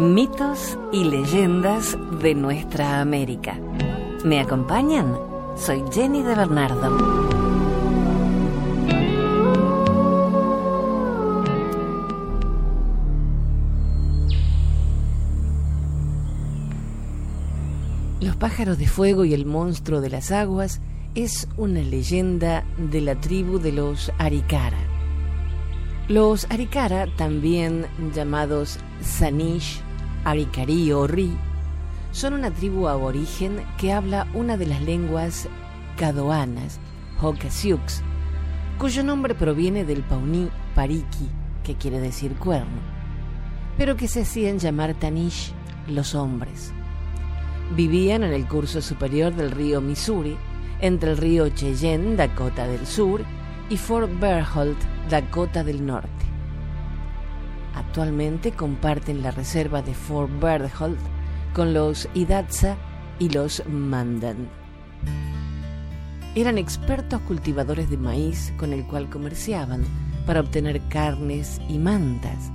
Mitos y leyendas de nuestra América. ¿Me acompañan? Soy Jenny de Bernardo. Los pájaros de fuego y el monstruo de las aguas es una leyenda de la tribu de los Arikara. Los Arikara, también llamados Sanish, Arikari o Ri, son una tribu aborigen que habla una de las lenguas cadoanas, Hokasiux, cuyo nombre proviene del pauní pariki, que quiere decir cuerno, pero que se hacían llamar Tanish los hombres. Vivían en el curso superior del río Missouri, entre el río Cheyenne, Dakota del Sur, y Fort Berthold, Dakota del Norte. Actualmente comparten la reserva de Fort Berthold con los Hidatsa y los Mandan. Eran expertos cultivadores de maíz con el cual comerciaban para obtener carnes y mantas.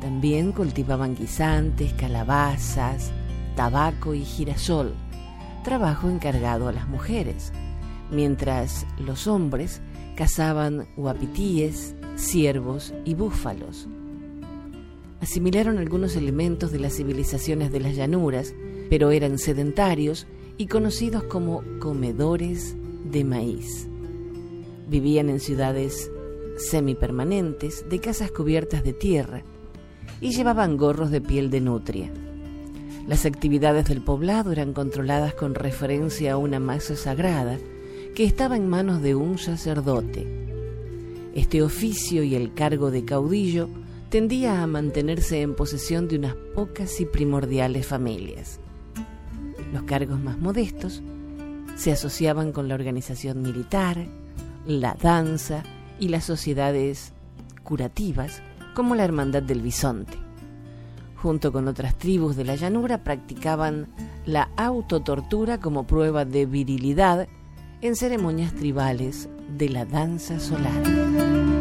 También cultivaban guisantes, calabazas, tabaco y girasol, trabajo encargado a las mujeres, mientras los hombres cazaban guapitíes, ciervos y búfalos. Asimilaron algunos elementos de las civilizaciones de las llanuras, pero eran sedentarios y conocidos como comedores de maíz. Vivían en ciudades semipermanentes de casas cubiertas de tierra y llevaban gorros de piel de nutria. Las actividades del poblado eran controladas con referencia a una masa sagrada que estaba en manos de un sacerdote. Este oficio y el cargo de caudillo tendía a mantenerse en posesión de unas pocas y primordiales familias. Los cargos más modestos se asociaban con la organización militar, la danza y las sociedades curativas como la Hermandad del Bisonte junto con otras tribus de la llanura, practicaban la autotortura como prueba de virilidad en ceremonias tribales de la danza solar.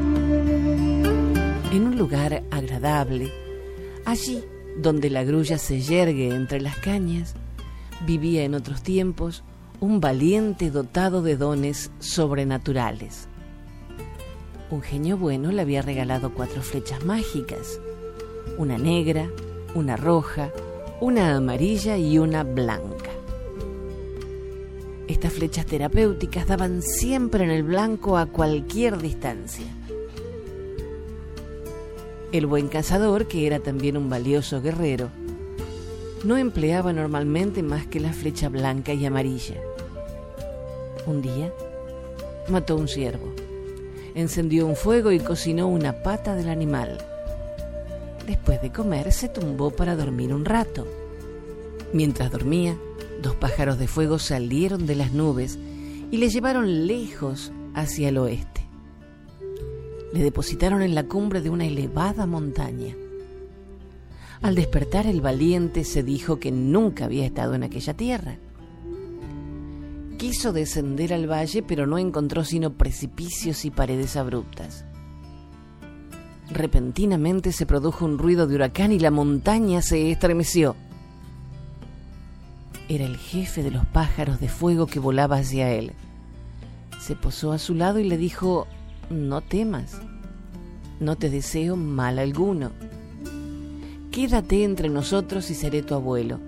En un lugar agradable, allí donde la grulla se yergue entre las cañas, vivía en otros tiempos un valiente dotado de dones sobrenaturales. Un genio bueno le había regalado cuatro flechas mágicas, una negra, una roja, una amarilla y una blanca. Estas flechas terapéuticas daban siempre en el blanco a cualquier distancia. El buen cazador, que era también un valioso guerrero, no empleaba normalmente más que la flecha blanca y amarilla. Un día mató un ciervo, encendió un fuego y cocinó una pata del animal. Después de comer se tumbó para dormir un rato. Mientras dormía, dos pájaros de fuego salieron de las nubes y le llevaron lejos hacia el oeste. Le depositaron en la cumbre de una elevada montaña. Al despertar el valiente se dijo que nunca había estado en aquella tierra. Quiso descender al valle, pero no encontró sino precipicios y paredes abruptas. Repentinamente se produjo un ruido de huracán y la montaña se estremeció. Era el jefe de los pájaros de fuego que volaba hacia él. Se posó a su lado y le dijo, no temas, no te deseo mal alguno. Quédate entre nosotros y seré tu abuelo.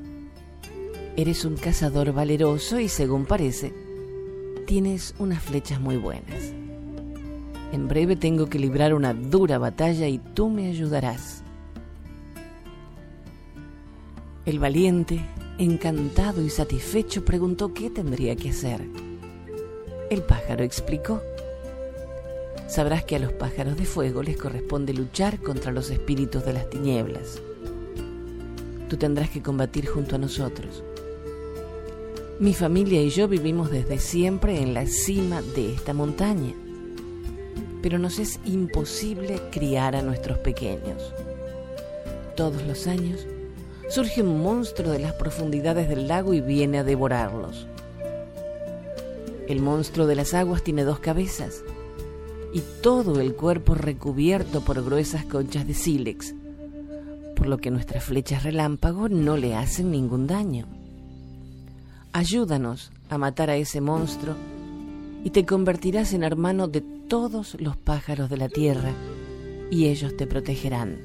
Eres un cazador valeroso y según parece, tienes unas flechas muy buenas. En breve tengo que librar una dura batalla y tú me ayudarás. El valiente, encantado y satisfecho, preguntó qué tendría que hacer. El pájaro explicó. Sabrás que a los pájaros de fuego les corresponde luchar contra los espíritus de las tinieblas. Tú tendrás que combatir junto a nosotros. Mi familia y yo vivimos desde siempre en la cima de esta montaña pero nos es imposible criar a nuestros pequeños. Todos los años surge un monstruo de las profundidades del lago y viene a devorarlos. El monstruo de las aguas tiene dos cabezas y todo el cuerpo recubierto por gruesas conchas de sílex, por lo que nuestras flechas relámpago no le hacen ningún daño. Ayúdanos a matar a ese monstruo y te convertirás en hermano de todos los pájaros de la tierra y ellos te protegerán.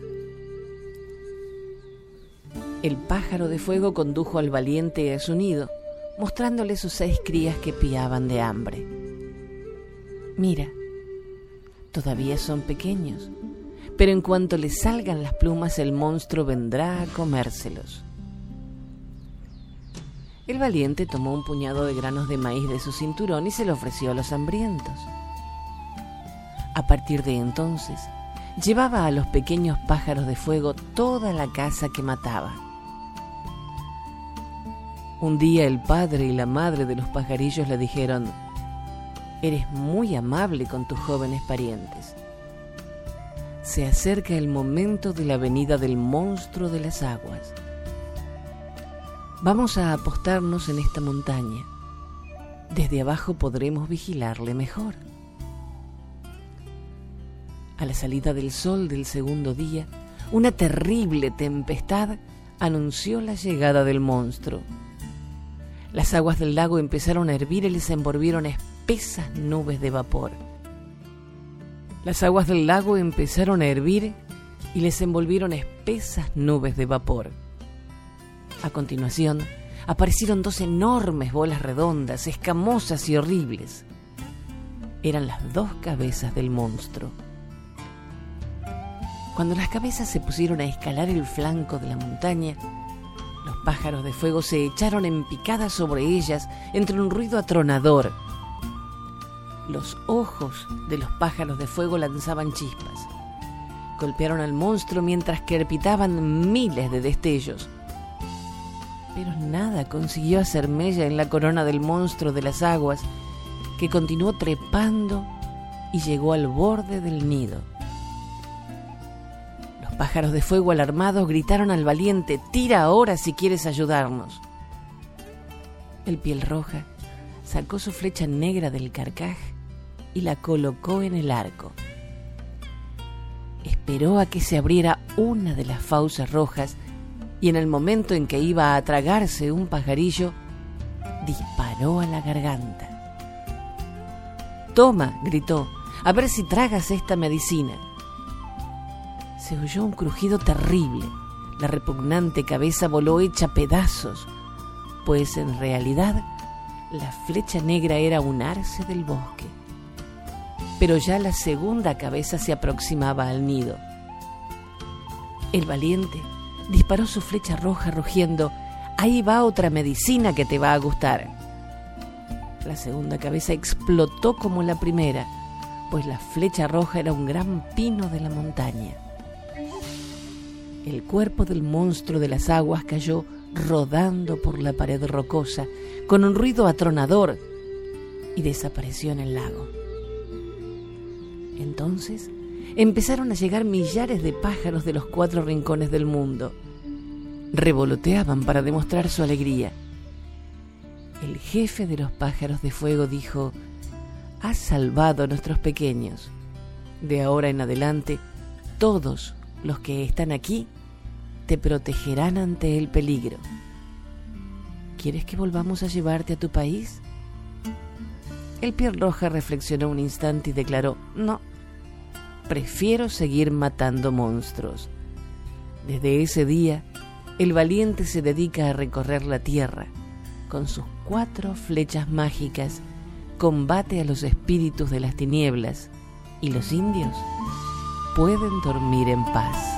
El pájaro de fuego condujo al valiente a su nido, mostrándole sus seis crías que piaban de hambre. Mira, todavía son pequeños, pero en cuanto les salgan las plumas el monstruo vendrá a comérselos. El valiente tomó un puñado de granos de maíz de su cinturón y se lo ofreció a los hambrientos. A partir de entonces, llevaba a los pequeños pájaros de fuego toda la casa que mataba. Un día el padre y la madre de los pajarillos le dijeron, Eres muy amable con tus jóvenes parientes. Se acerca el momento de la venida del monstruo de las aguas. Vamos a apostarnos en esta montaña. Desde abajo podremos vigilarle mejor. A la salida del sol del segundo día, una terrible tempestad anunció la llegada del monstruo. Las aguas del lago empezaron a hervir y les envolvieron espesas nubes de vapor. Las aguas del lago empezaron a hervir y les envolvieron espesas nubes de vapor. A continuación, aparecieron dos enormes bolas redondas, escamosas y horribles. Eran las dos cabezas del monstruo. Cuando las cabezas se pusieron a escalar el flanco de la montaña, los pájaros de fuego se echaron en picada sobre ellas entre un ruido atronador. Los ojos de los pájaros de fuego lanzaban chispas. Golpearon al monstruo mientras crepitaban miles de destellos. Pero nada consiguió hacer mella en la corona del monstruo de las aguas, que continuó trepando y llegó al borde del nido pájaros de fuego alarmados gritaron al valiente, tira ahora si quieres ayudarnos. El piel roja sacó su flecha negra del carcaj y la colocó en el arco. Esperó a que se abriera una de las fauces rojas y en el momento en que iba a tragarse un pajarillo, disparó a la garganta. Toma, gritó, a ver si tragas esta medicina se oyó un crujido terrible. La repugnante cabeza voló hecha pedazos, pues en realidad la flecha negra era un arce del bosque. Pero ya la segunda cabeza se aproximaba al nido. El valiente disparó su flecha roja rugiendo, ahí va otra medicina que te va a gustar. La segunda cabeza explotó como la primera, pues la flecha roja era un gran pino de la montaña. El cuerpo del monstruo de las aguas cayó rodando por la pared rocosa con un ruido atronador y desapareció en el lago. Entonces empezaron a llegar millares de pájaros de los cuatro rincones del mundo. Revoloteaban para demostrar su alegría. El jefe de los pájaros de fuego dijo, Has salvado a nuestros pequeños. De ahora en adelante, todos los que están aquí te protegerán ante el peligro. ¿Quieres que volvamos a llevarte a tu país? El piel roja reflexionó un instante y declaró, no, prefiero seguir matando monstruos. Desde ese día, el valiente se dedica a recorrer la tierra. Con sus cuatro flechas mágicas, combate a los espíritus de las tinieblas y los indios pueden dormir en paz.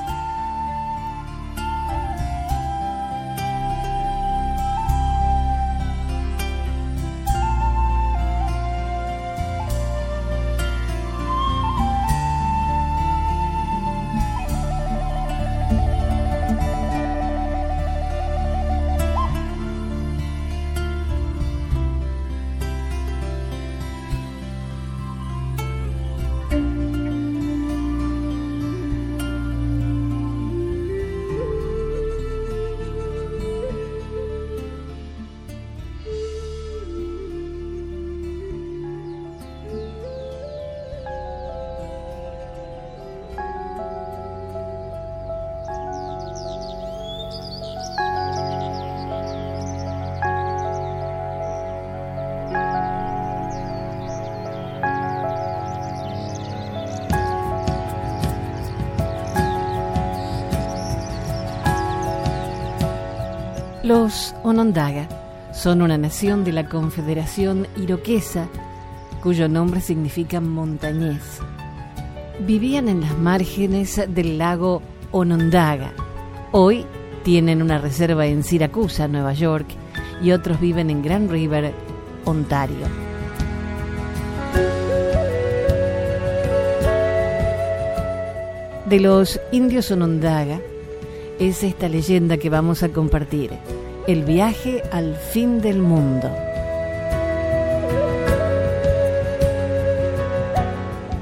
Los Onondaga son una nación de la Confederación Iroquesa cuyo nombre significa montañés. Vivían en las márgenes del lago Onondaga. Hoy tienen una reserva en Siracusa, Nueva York, y otros viven en Grand River, Ontario. De los indios Onondaga es esta leyenda que vamos a compartir el viaje al fin del mundo.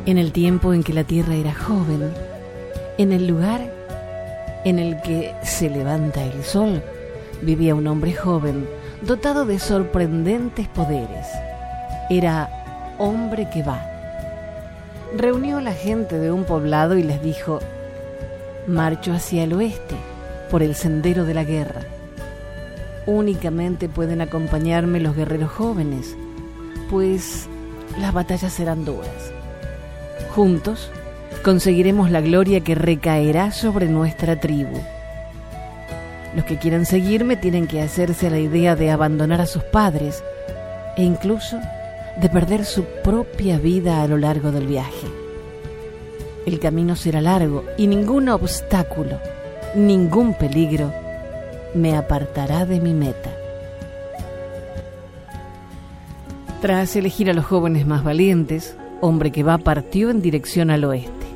En el tiempo en que la Tierra era joven, en el lugar en el que se levanta el sol, vivía un hombre joven dotado de sorprendentes poderes. Era hombre que va. Reunió a la gente de un poblado y les dijo, marcho hacia el oeste, por el sendero de la guerra únicamente pueden acompañarme los guerreros jóvenes, pues las batallas serán duras. Juntos conseguiremos la gloria que recaerá sobre nuestra tribu. Los que quieran seguirme tienen que hacerse la idea de abandonar a sus padres e incluso de perder su propia vida a lo largo del viaje. El camino será largo y ningún obstáculo, ningún peligro me apartará de mi meta. Tras elegir a los jóvenes más valientes, hombre que va partió en dirección al oeste.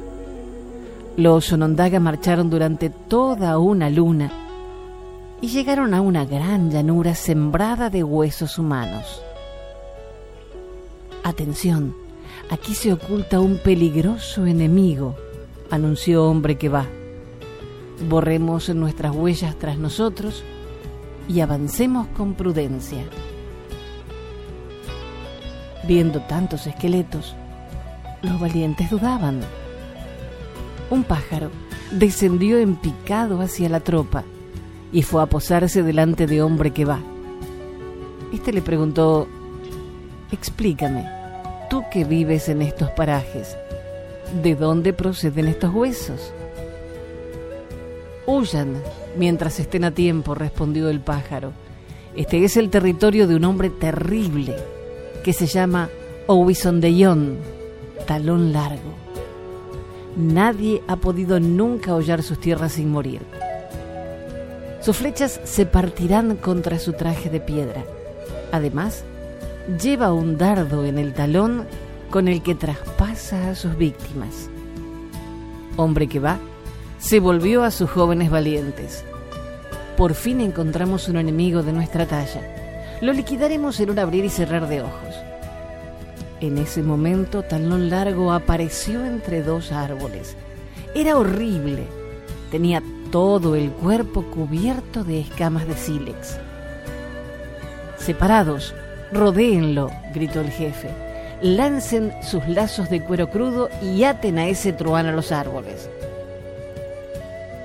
Los Onondaga marcharon durante toda una luna y llegaron a una gran llanura sembrada de huesos humanos. Atención, aquí se oculta un peligroso enemigo, anunció hombre que va borremos nuestras huellas tras nosotros y avancemos con prudencia. Viendo tantos esqueletos, los valientes dudaban. Un pájaro descendió en picado hacia la tropa y fue a posarse delante de hombre que va. Este le preguntó, explícame, tú que vives en estos parajes, ¿de dónde proceden estos huesos? Huyan mientras estén a tiempo, respondió el pájaro. Este es el territorio de un hombre terrible que se llama Owisondeyón, talón largo. Nadie ha podido nunca hollar sus tierras sin morir. Sus flechas se partirán contra su traje de piedra. Además, lleva un dardo en el talón con el que traspasa a sus víctimas. Hombre que va se volvió a sus jóvenes valientes. Por fin encontramos un enemigo de nuestra talla. Lo liquidaremos en un abrir y cerrar de ojos. En ese momento, Talón Largo apareció entre dos árboles. Era horrible. Tenía todo el cuerpo cubierto de escamas de sílex. Separados, rodéenlo, gritó el jefe. Lancen sus lazos de cuero crudo y aten a ese truán a los árboles.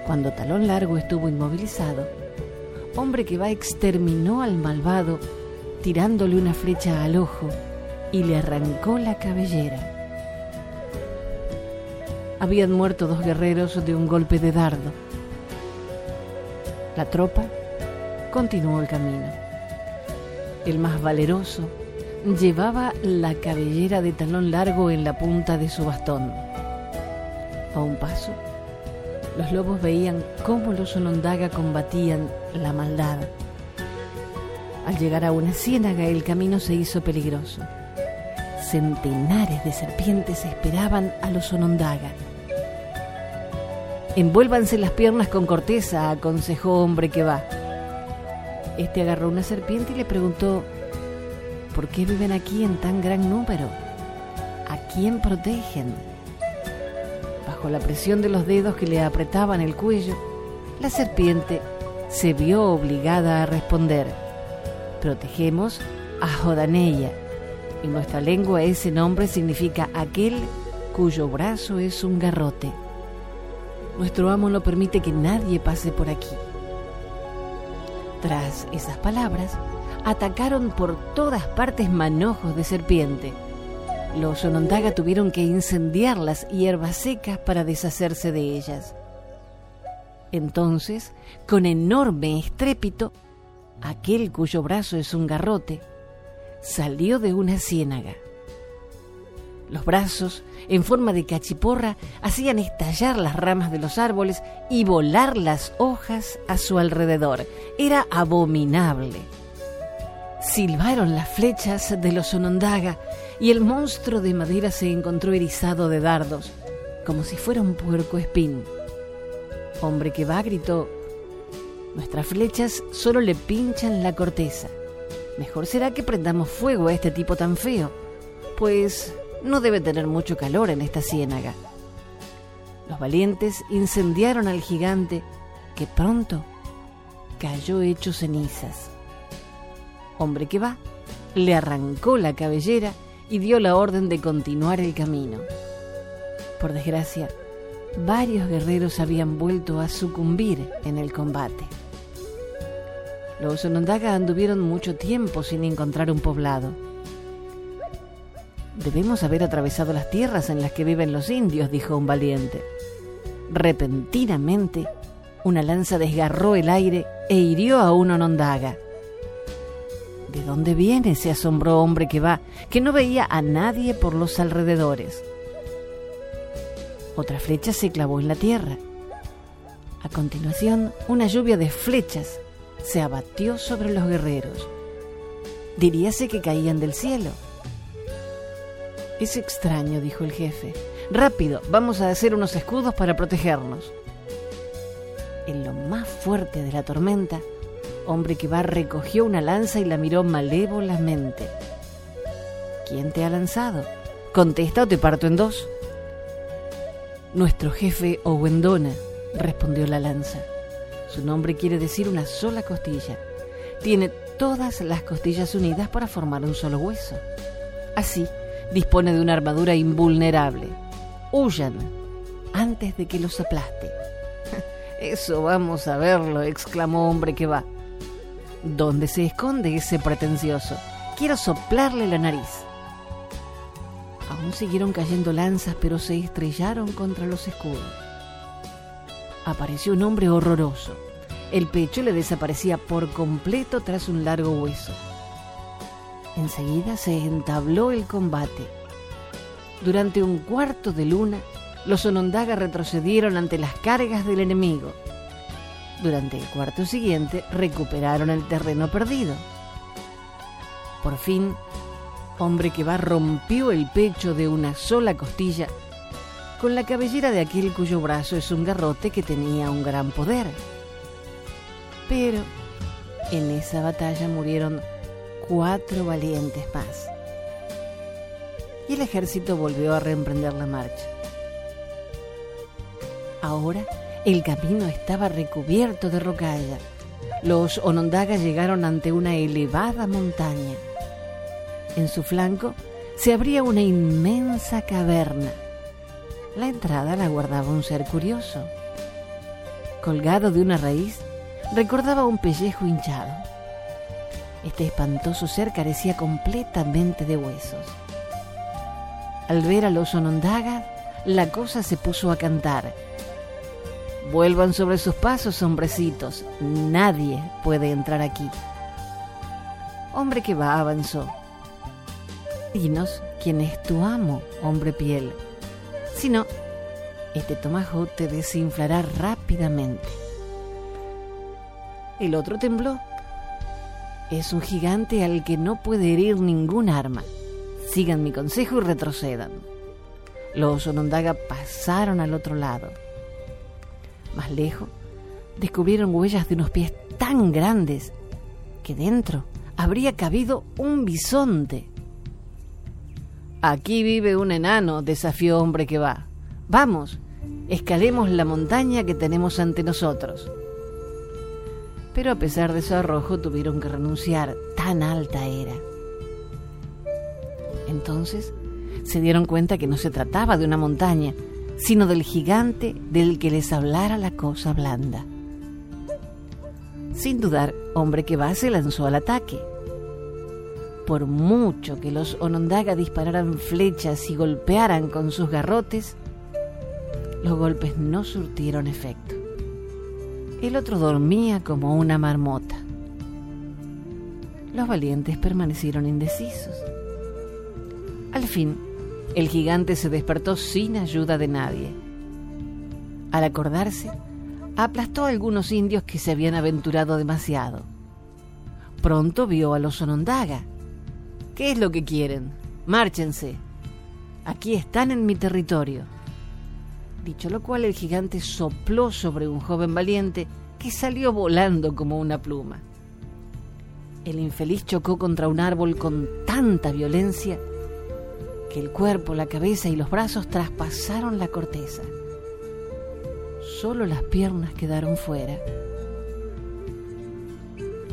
Cuando Talón Largo estuvo inmovilizado, hombre que va exterminó al malvado tirándole una flecha al ojo y le arrancó la cabellera. Habían muerto dos guerreros de un golpe de dardo. La tropa continuó el camino. El más valeroso llevaba la cabellera de talón largo en la punta de su bastón. A un paso, los lobos veían cómo los Onondaga combatían la maldad. Al llegar a una ciénaga el camino se hizo peligroso. Centenares de serpientes esperaban a los Onondaga. Envuélvanse las piernas con corteza, aconsejó hombre que va. Este agarró una serpiente y le preguntó, ¿por qué viven aquí en tan gran número? ¿A quién protegen? Bajo la presión de los dedos que le apretaban el cuello, la serpiente se vio obligada a responder, protegemos a Jodaneya. En nuestra lengua ese nombre significa aquel cuyo brazo es un garrote. Nuestro amo no permite que nadie pase por aquí. Tras esas palabras, atacaron por todas partes manojos de serpiente los Onondaga tuvieron que incendiar las hierbas secas para deshacerse de ellas. Entonces, con enorme estrépito, aquel cuyo brazo es un garrote, salió de una ciénaga. Los brazos, en forma de cachiporra, hacían estallar las ramas de los árboles y volar las hojas a su alrededor. Era abominable. Silbaron las flechas de los onondaga y el monstruo de madera se encontró erizado de dardos, como si fuera un puerco espín. Hombre que va, gritó, nuestras flechas solo le pinchan la corteza. Mejor será que prendamos fuego a este tipo tan feo, pues no debe tener mucho calor en esta ciénaga. Los valientes incendiaron al gigante, que pronto cayó hecho cenizas. Hombre que va, le arrancó la cabellera y dio la orden de continuar el camino. Por desgracia, varios guerreros habían vuelto a sucumbir en el combate. Los Onondaga anduvieron mucho tiempo sin encontrar un poblado. Debemos haber atravesado las tierras en las que viven los indios, dijo un valiente. Repentinamente, una lanza desgarró el aire e hirió a un Onondaga. ¿De dónde viene? se asombró hombre que va, que no veía a nadie por los alrededores. Otra flecha se clavó en la tierra. A continuación, una lluvia de flechas se abatió sobre los guerreros. Diríase que caían del cielo. Es extraño, dijo el jefe. Rápido, vamos a hacer unos escudos para protegernos. En lo más fuerte de la tormenta, hombre que va recogió una lanza y la miró malévolamente. ¿Quién te ha lanzado? Contesta o te parto en dos. Nuestro jefe Owendona, respondió la lanza. Su nombre quiere decir una sola costilla. Tiene todas las costillas unidas para formar un solo hueso. Así, dispone de una armadura invulnerable. Huyan antes de que los aplaste. Eso vamos a verlo, exclamó hombre que va. ¿Dónde se esconde ese pretencioso? Quiero soplarle la nariz. Aún siguieron cayendo lanzas, pero se estrellaron contra los escudos. Apareció un hombre horroroso. El pecho le desaparecía por completo tras un largo hueso. Enseguida se entabló el combate. Durante un cuarto de luna, los Onondaga retrocedieron ante las cargas del enemigo. Durante el cuarto siguiente recuperaron el terreno perdido. Por fin, hombre que va rompió el pecho de una sola costilla con la cabellera de aquel cuyo brazo es un garrote que tenía un gran poder. Pero en esa batalla murieron cuatro valientes más. Y el ejército volvió a reemprender la marcha. Ahora el camino estaba recubierto de rocalla. Los onondagas llegaron ante una elevada montaña. En su flanco se abría una inmensa caverna. La entrada la guardaba un ser curioso. Colgado de una raíz recordaba un pellejo hinchado. Este espantoso ser carecía completamente de huesos. Al ver a los onondagas, la cosa se puso a cantar. Vuelvan sobre sus pasos, hombrecitos. Nadie puede entrar aquí. Hombre que va, avanzó. Dinos quién es tu amo, hombre piel. Si no, este tomajo te desinflará rápidamente. El otro tembló. Es un gigante al que no puede herir ningún arma. Sigan mi consejo y retrocedan. Los Onondaga pasaron al otro lado. Más lejos, descubrieron huellas de unos pies tan grandes que dentro habría cabido un bisonte. Aquí vive un enano, desafió hombre que va. Vamos, escalemos la montaña que tenemos ante nosotros pero a pesar de su arrojo tuvieron que renunciar, tan alta era. Entonces se dieron cuenta que no se trataba de una montaña, sino del gigante del que les hablara la cosa blanda. Sin dudar, hombre que va se lanzó al ataque. Por mucho que los Onondaga dispararan flechas y golpearan con sus garrotes, los golpes no surtieron efecto. El otro dormía como una marmota. los valientes permanecieron indecisos. Al fin, el gigante se despertó sin ayuda de nadie. Al acordarse, aplastó a algunos indios que se habían aventurado demasiado. Pronto vio a los Onondaga. ¿Qué es lo que quieren? Márchense. Aquí están en mi territorio. Dicho lo cual, el gigante sopló sobre un joven valiente que salió volando como una pluma. El infeliz chocó contra un árbol con tanta violencia que el cuerpo, la cabeza y los brazos traspasaron la corteza. Solo las piernas quedaron fuera.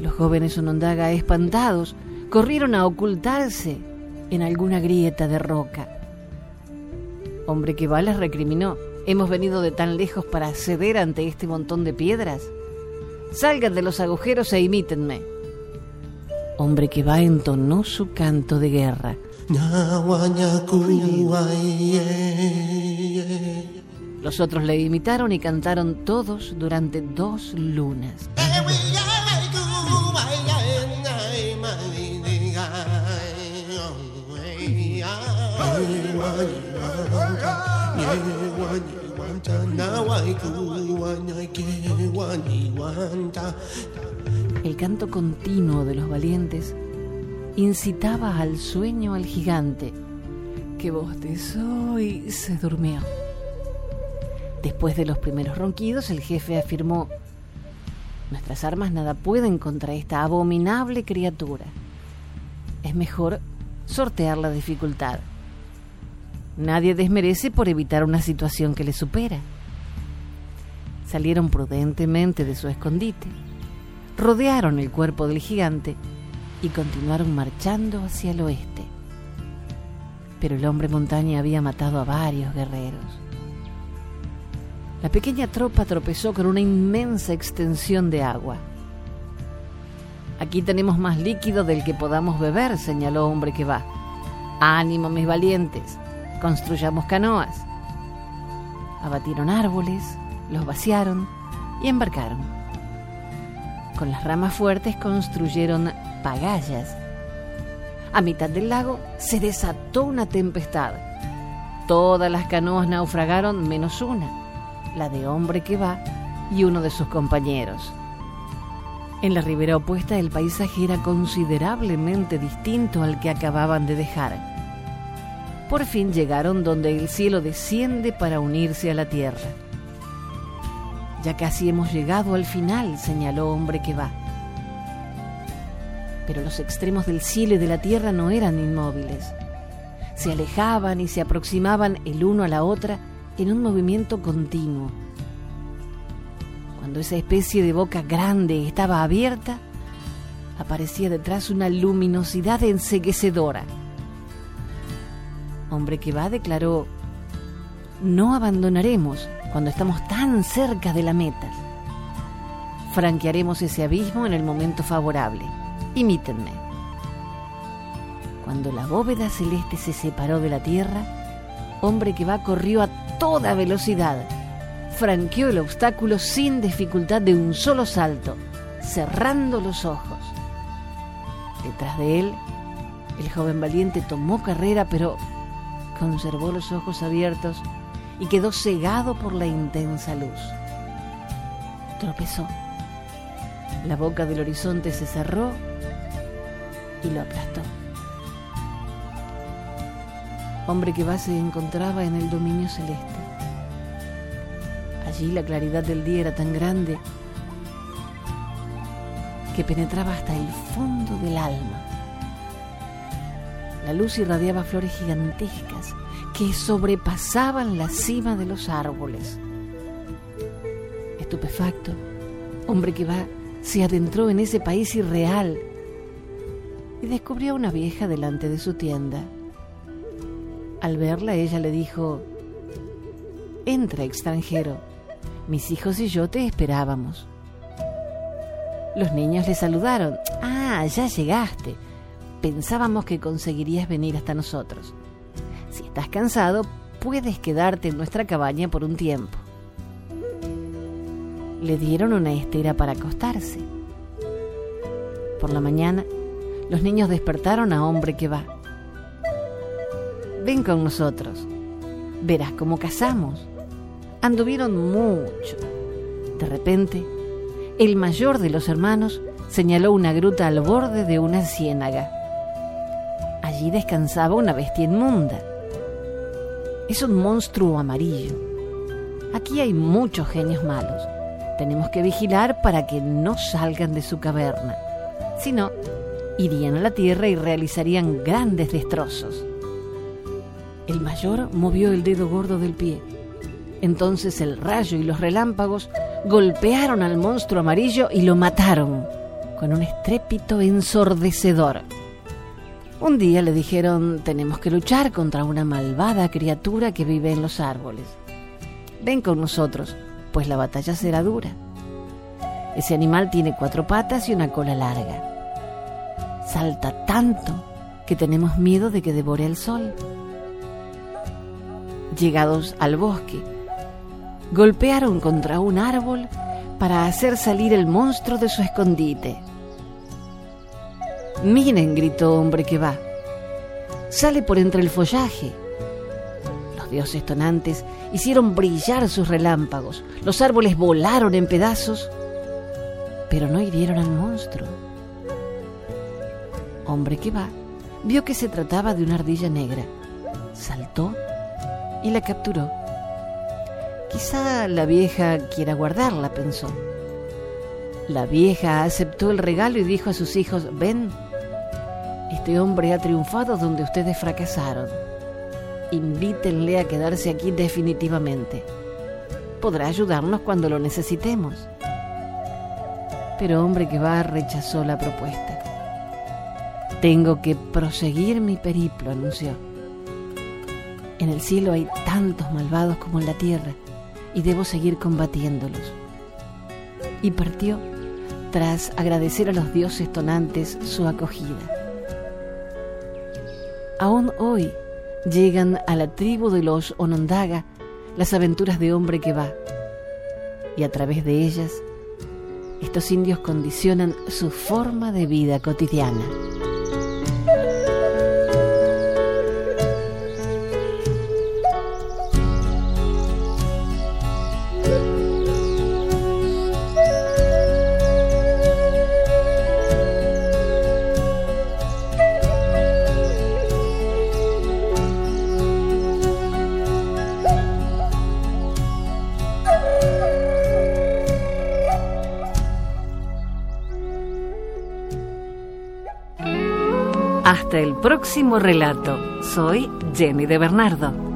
Los jóvenes Onondaga, espantados, corrieron a ocultarse en alguna grieta de roca. Hombre que va les recriminó. Hemos venido de tan lejos para ceder ante este montón de piedras. Salgan de los agujeros e imítenme. Hombre que va entonó su canto de guerra. Los otros le imitaron y cantaron todos durante dos lunas. El canto continuo de los valientes incitaba al sueño al gigante, que bostezó y se durmió. Después de los primeros ronquidos, el jefe afirmó, Nuestras armas nada pueden contra esta abominable criatura. Es mejor sortear la dificultad. Nadie desmerece por evitar una situación que le supera. Salieron prudentemente de su escondite, rodearon el cuerpo del gigante y continuaron marchando hacia el oeste. Pero el hombre montaña había matado a varios guerreros. La pequeña tropa tropezó con una inmensa extensión de agua. Aquí tenemos más líquido del que podamos beber, señaló hombre que va. Ánimo, mis valientes, construyamos canoas. Abatieron árboles, los vaciaron y embarcaron. Con las ramas fuertes construyeron pagallas. A mitad del lago se desató una tempestad. Todas las canoas naufragaron menos una, la de hombre que va y uno de sus compañeros. En la ribera opuesta el paisaje era considerablemente distinto al que acababan de dejar por fin llegaron donde el cielo desciende para unirse a la tierra. Ya casi hemos llegado al final, señaló hombre que va. Pero los extremos del cielo y de la tierra no eran inmóviles. Se alejaban y se aproximaban el uno a la otra en un movimiento continuo. Cuando esa especie de boca grande estaba abierta, aparecía detrás una luminosidad enseguecedora Hombre que va declaró, no abandonaremos cuando estamos tan cerca de la meta. Franquearemos ese abismo en el momento favorable. Imítenme. Cuando la bóveda celeste se separó de la tierra, hombre que va corrió a toda velocidad. Franqueó el obstáculo sin dificultad de un solo salto, cerrando los ojos. Detrás de él, el joven valiente tomó carrera, pero conservó los ojos abiertos y quedó cegado por la intensa luz. Tropezó. La boca del horizonte se cerró y lo aplastó. Hombre que va se encontraba en el dominio celeste. Allí la claridad del día era tan grande que penetraba hasta el fondo del alma. La luz irradiaba flores gigantescas que sobrepasaban la cima de los árboles. Estupefacto, hombre que va, se adentró en ese país irreal y descubrió a una vieja delante de su tienda. Al verla, ella le dijo, Entra, extranjero, mis hijos y yo te esperábamos. Los niños le saludaron. Ah, ya llegaste pensábamos que conseguirías venir hasta nosotros. Estás cansado, puedes quedarte en nuestra cabaña por un tiempo. Le dieron una estera para acostarse. Por la mañana, los niños despertaron a hombre que va. Ven con nosotros, verás cómo cazamos. Anduvieron mucho. De repente, el mayor de los hermanos señaló una gruta al borde de una ciénaga. Allí descansaba una bestia inmunda. Es un monstruo amarillo. Aquí hay muchos genios malos. Tenemos que vigilar para que no salgan de su caverna. Si no, irían a la tierra y realizarían grandes destrozos. El mayor movió el dedo gordo del pie. Entonces el rayo y los relámpagos golpearon al monstruo amarillo y lo mataron con un estrépito ensordecedor. Un día le dijeron, tenemos que luchar contra una malvada criatura que vive en los árboles. Ven con nosotros, pues la batalla será dura. Ese animal tiene cuatro patas y una cola larga. Salta tanto que tenemos miedo de que devore el sol. Llegados al bosque, golpearon contra un árbol para hacer salir el monstruo de su escondite. Miren, gritó hombre que va. Sale por entre el follaje. Los dioses tonantes hicieron brillar sus relámpagos. Los árboles volaron en pedazos, pero no hirieron al monstruo. Hombre que va vio que se trataba de una ardilla negra. Saltó y la capturó. Quizá la vieja quiera guardarla, pensó. La vieja aceptó el regalo y dijo a sus hijos, ven, este hombre ha triunfado donde ustedes fracasaron. Invítenle a quedarse aquí definitivamente. Podrá ayudarnos cuando lo necesitemos. Pero hombre que va rechazó la propuesta. Tengo que proseguir mi periplo, anunció. En el cielo hay tantos malvados como en la tierra y debo seguir combatiéndolos. Y partió tras agradecer a los dioses tonantes su acogida aún hoy llegan a la tribu de los Onondaga las aventuras de hombre que va. Y a través de ellas, estos indios condicionan su forma de vida cotidiana. Próximo relato. Soy Jenny de Bernardo.